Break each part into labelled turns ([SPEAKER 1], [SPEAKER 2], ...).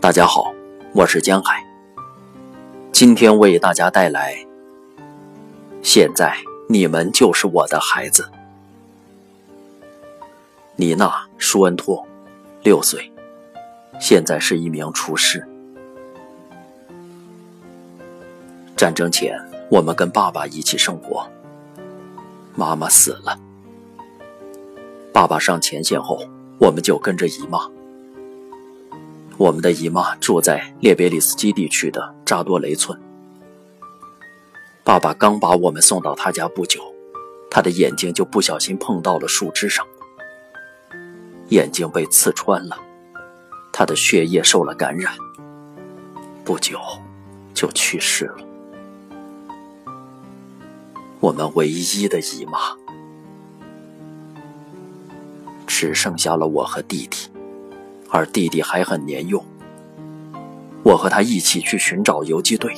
[SPEAKER 1] 大家好，我是江海。今天为大家带来。现在你们就是我的孩子。妮娜·舒恩托，六岁，现在是一名厨师。战争前，我们跟爸爸一起生活。妈妈死了，爸爸上前线后，我们就跟着姨妈。我们的姨妈住在列别里斯基地区的扎多雷村。爸爸刚把我们送到他家不久，他的眼睛就不小心碰到了树枝上，眼睛被刺穿了，他的血液受了感染，不久就去世了。我们唯一的姨妈，只剩下了我和弟弟。而弟弟还很年幼，我和他一起去寻找游击队。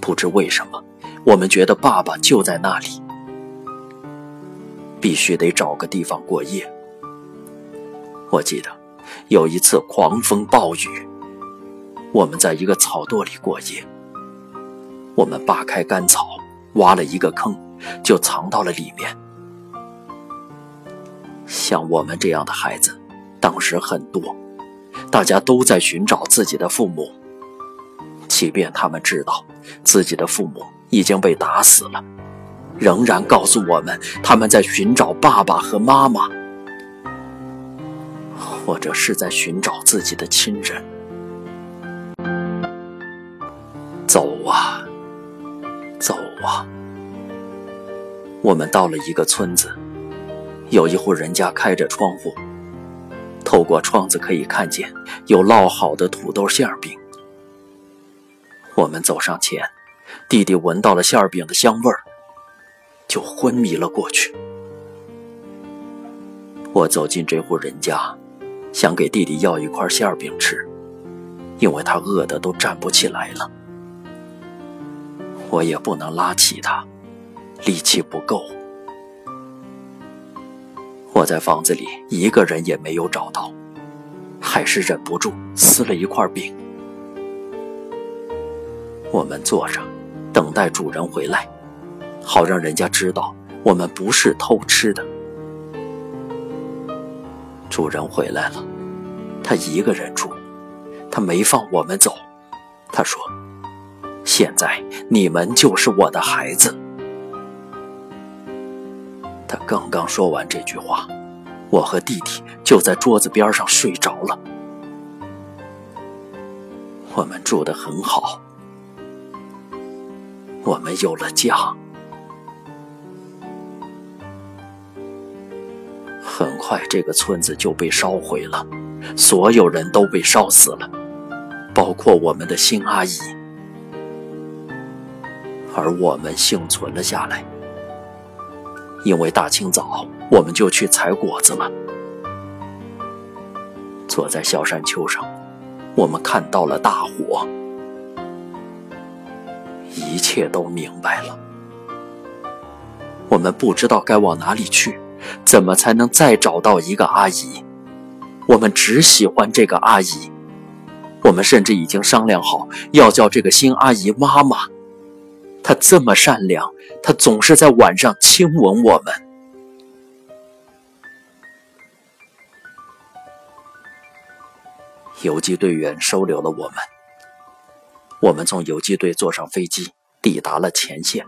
[SPEAKER 1] 不知为什么，我们觉得爸爸就在那里，必须得找个地方过夜。我记得有一次狂风暴雨，我们在一个草垛里过夜。我们扒开干草，挖了一个坑，就藏到了里面。像我们这样的孩子。当时很多，大家都在寻找自己的父母，即便他们知道自己的父母已经被打死了，仍然告诉我们他们在寻找爸爸和妈妈，或者是在寻找自己的亲人。我们到了一个村子，有一户人家开着窗户。透过窗子可以看见有烙好的土豆馅饼。我们走上前，弟弟闻到了馅饼的香味儿，就昏迷了过去。我走进这户人家，想给弟弟要一块馅饼吃，因为他饿得都站不起来了。我也不能拉起他，力气不够。我在房子里一个人也没有找到，还是忍不住撕了一块饼。我们坐着，等待主人回来，好让人家知道我们不是偷吃的。主人回来了，他一个人住，他没放我们走。他说：“现在你们就是我的孩子。”他刚刚说完这句话，我和弟弟就在桌子边上睡着了。我们住得很好，我们有了家。很快，这个村子就被烧毁了，所有人都被烧死了，包括我们的新阿姨，而我们幸存了下来。因为大清早我们就去采果子了。坐在小山丘上，我们看到了大火，一切都明白了。我们不知道该往哪里去，怎么才能再找到一个阿姨？我们只喜欢这个阿姨，我们甚至已经商量好要叫这个新阿姨妈妈。他这么善良，他总是在晚上亲吻我们。游击队员收留了我们，我们从游击队坐上飞机，抵达了前线。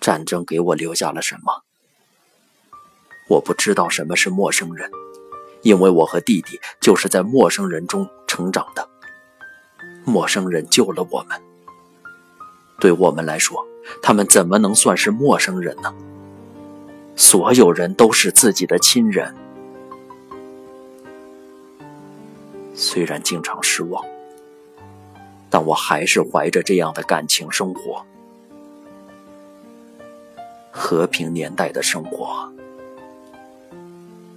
[SPEAKER 1] 战争给我留下了什么？我不知道什么是陌生人，因为我和弟弟就是在陌生人中成长的。陌生人救了我们，对我们来说，他们怎么能算是陌生人呢？所有人都是自己的亲人。虽然经常失望，但我还是怀着这样的感情生活。和平年代的生活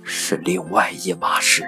[SPEAKER 1] 是另外一码事。